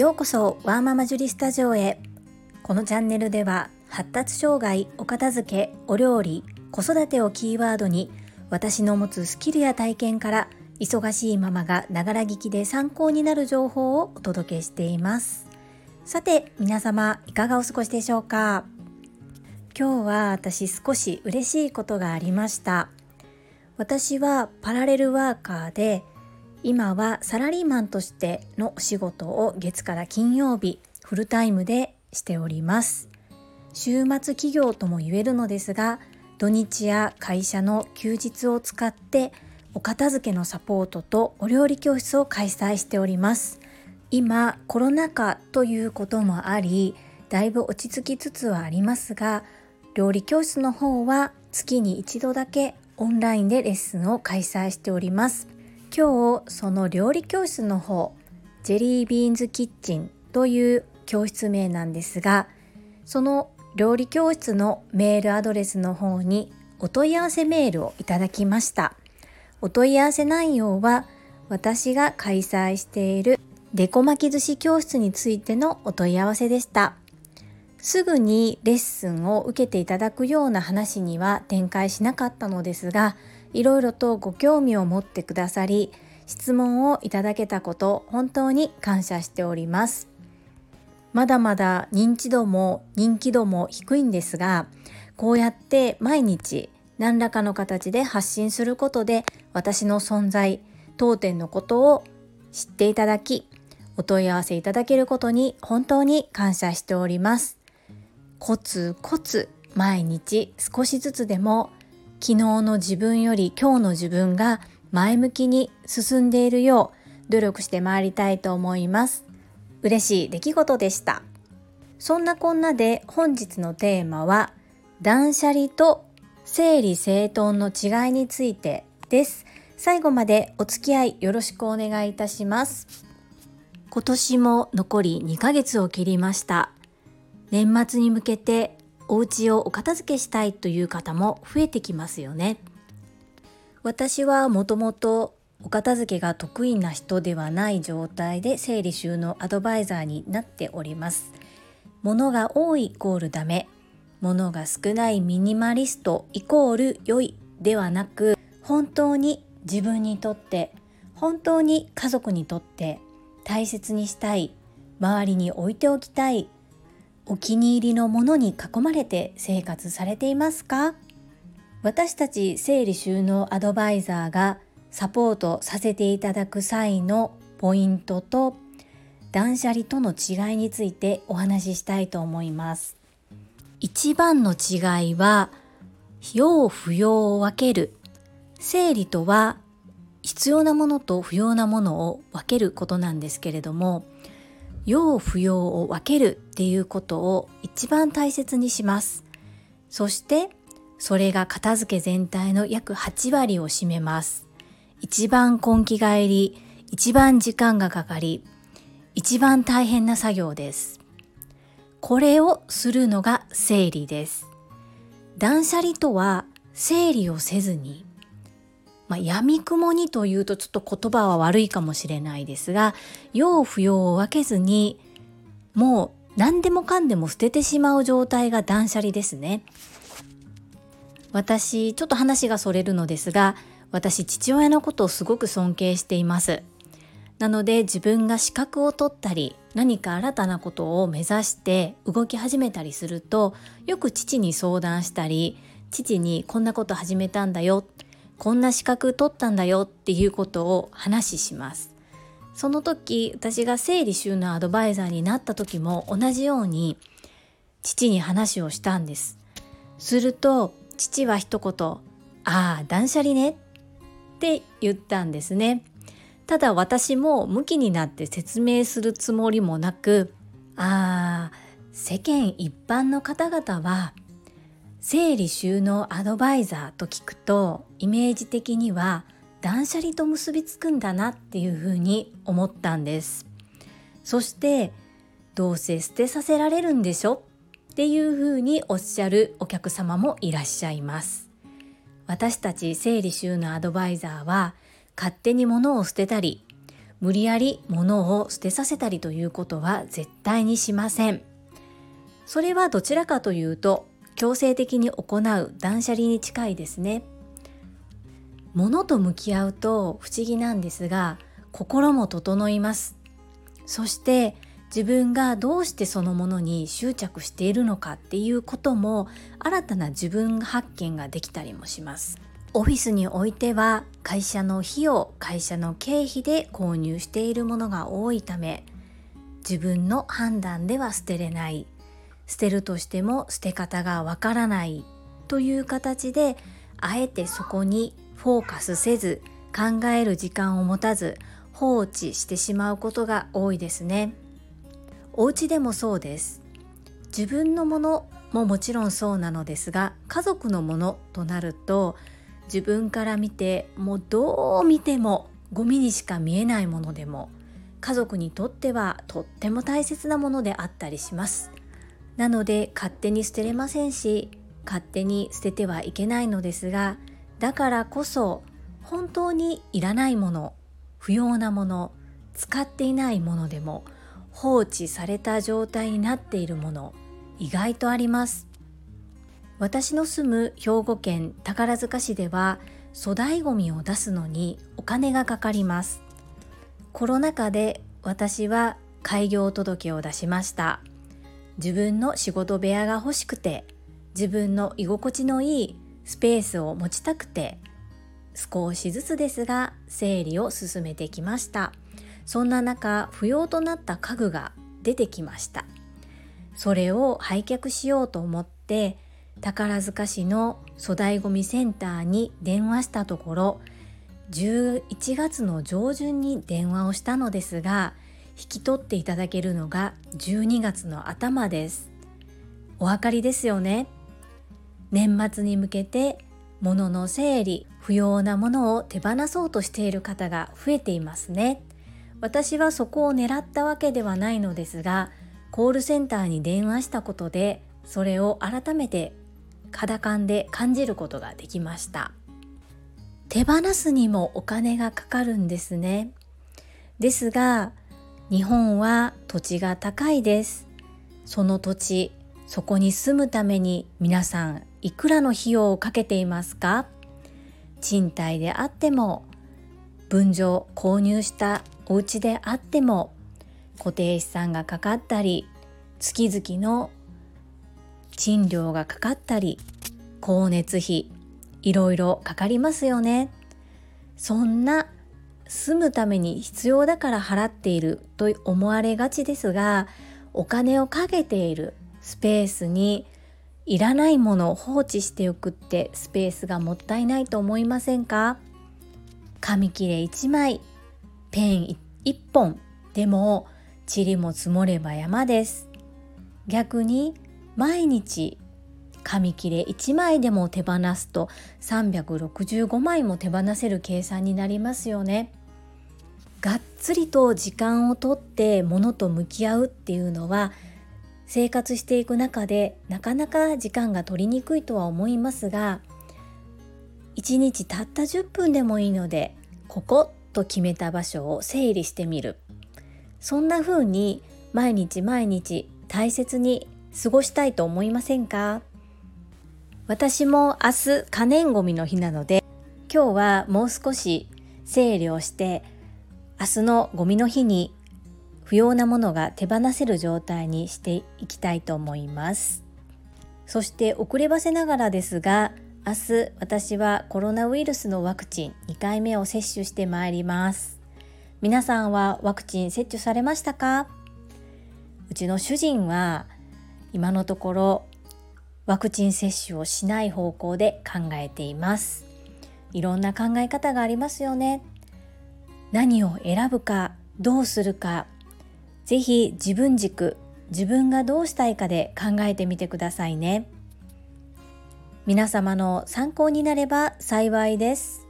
ようこそワーママジュリスタジオへ。このチャンネルでは発達障害お片付けお料理子育てをキーワードに私の持つスキルや体験から忙しいママがながら聞きで参考になる情報をお届けしています。さて皆様いかがお過ごしでしょうか？今日は私少し嬉しいことがありました。私はパラレルワーカーで今はサラリーマンとしてのお仕事を月から金曜日フルタイムでしております。週末企業とも言えるのですが土日や会社の休日を使ってお片付けのサポートとお料理教室を開催しております。今コロナ禍ということもありだいぶ落ち着きつつはありますが料理教室の方は月に一度だけオンラインでレッスンを開催しております。今日その料理教室の方ジェリービーンズキッチンという教室名なんですがその料理教室のメールアドレスの方にお問い合わせメールをいただきました。お問い合わせ内容は私が開催しているデコ巻き寿司教室についてのお問い合わせでした。すぐにレッスンを受けていただくような話には展開しなかったのですがいろいろとご興味を持ってくださり質問をいただけたこと本当に感謝しております。まだまだ認知度も人気度も低いんですがこうやって毎日何らかの形で発信することで私の存在当店のことを知っていただきお問い合わせいただけることに本当に感謝しております。コツコツ毎日少しずつでも昨日の自分より今日の自分が前向きに進んでいるよう努力してまりたいと思います。嬉しい出来事でした。そんなこんなで本日のテーマは断捨離と整理整頓の違いについてです。最後までお付き合いよろしくお願いいたします。今年も残り2ヶ月を切りました。年末に向けてお家をお片付けしたいという方も増えてきますよね。私はもともとお片付けが得意な人ではない状態で整理収納アドバイザーになっております。物が多いイコールダメ。物が少ないミニマリストイコール良いではなく本当に自分にとって本当に家族にとって大切にしたい周りに置いておきたいお気に入りのものに囲まれて生活されていますか？私たち整理収納アドバイザーがサポートさせていただく際のポイントと断捨離との違いについてお話ししたいと思います。一番の違いは要不要を分ける。整理とは必要なものと不要なものを分けることなんですけれども要不要を分けるっていうことを一番大切にします。そしてそれが片付け全体の約8割を占めます。一番根気がいり一番時間がかかり一番大変な作業です。これをするのが整理です。断捨離とは整理をせずにまあ、闇雲にというとちょっと言葉は悪いかもしれないですが要不要を分けずにもう何でもかんでも捨ててしまう状態が断捨離ですね。私ちょっと話がそれるのですが私父親のことをすごく尊敬しています。なので自分が資格を取ったり何か新たなことを目指して動き始めたりするとよく父に相談したり父にこんなこと始めたんだよこんな資格取ったんだよっていうことを話します。その時私が整理収納アドバイザーになった時も同じように父に話をしたんです。すると父は一言「ああ断捨離ね」って言ったんですね。ただ私も向きになって説明するつもりもなく「ああ世間一般の方々は整理収納アドバイザーと聞くとイメージ的には断捨離と結びつくんだなっていうふうに思ったんです。そしてどうせ捨てさせられるんでしょ？っていうふうにおっしゃるお客様もいらっしゃいます。私たち整理収納アドバイザーは勝手に物を捨てたり無理やり物を捨てさせたりということは絶対にしません。それはどちらかというと強制的に行う断捨離に近いですね。物と向き合うと不思議なんですが心も整います。そして自分がどうしてそのものに執着しているのかっていうことも新たな自分発見ができたりもします。オフィスにおいては会社の費用会社の経費で購入しているものが多いため自分の判断では捨てれない。捨てるとしても捨て方がわからないという形であえてそこにフォーカスせず考える時間を持たず放置してしまうことが多いですね。お家でもそうです。自分のものももちろんそうなのですが家族のものとなると自分から見てもうどう見てもゴミにしか見えないものでも家族にとってはとっても大切なものであったりします。なので勝手に捨てれませんし勝手に捨ててはいけないのですがだからこそ本当にいらないもの不要なもの使っていないものでも放置された状態になっているもの意外とあります。私の住む兵庫県宝塚市では粗大ごみを出すのにお金がかかります。コロナ禍で私は開業届を出しました。自分の仕事部屋が欲しくて自分の居心地のいいスペースを持ちたくて少しずつですが整理を進めてきました。そんな中不要となった家具が出てきました。それを売却しようと思って宝塚市の粗大ごみセンターに電話したところ11月の上旬に電話をしたのですが引き取っていただけるのが12月の頭です。お分かりですよね？年末に向けて物の整理不要なものを手放そうとしている方が増えていますね。私はそこを狙ったわけではないのですがコールセンターに電話したことでそれを改めて肌感で感じることができました。手放すにもお金がかかるんですね。ですが日本は土地が高いです。その土地そこに住むために皆さんいくらの費用をかけていますか？賃貸であっても分譲購入したお家であっても固定資産がかかったり月々の賃料がかかったり光熱費いろいろかかりますよね。そんな住むために必要だから払っていると思われがちですがお金をかけているスペースにいらないものを放置しておくってスペースがもったいないと思いませんか？紙切れ1枚ペン1本でも塵も積もれば山です。逆に毎日紙切れ1枚でも手放すと365枚も手放せる計算になりますよね。がっつりと時間をとって物と向き合うっていうのは生活していく中でなかなか時間が取りにくいとは思いますが1日たった10分でもいいのでここと決めた場所を整理してみる。そんな風に毎日毎日大切に過ごしたいと思いませんか？私も明日可燃ごみの日なので今日はもう少し整理をして明日のゴミの日に不要なものが手放せる状態にしていきたいと思います。そして遅ればせながらですが明日私はコロナウイルスのワクチン2回目を接種してまいります。皆さんはワクチン接種されましたか？うちの主人は今のところワクチン接種をしない方向で考えています。いろんな考え方がありますよね。何を選ぶかどうするかぜひ自分軸自分がどうしたいかで考えてみてくださいね。皆様の参考になれば幸いです。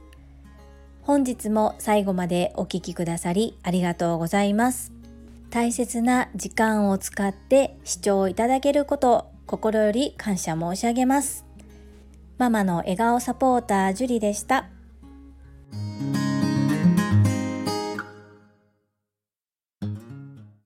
本日も最後までお聴きくださりありがとうございます。大切な時間を使って視聴いただけること心より感謝申し上げます。ママの笑顔サポータージュリでした。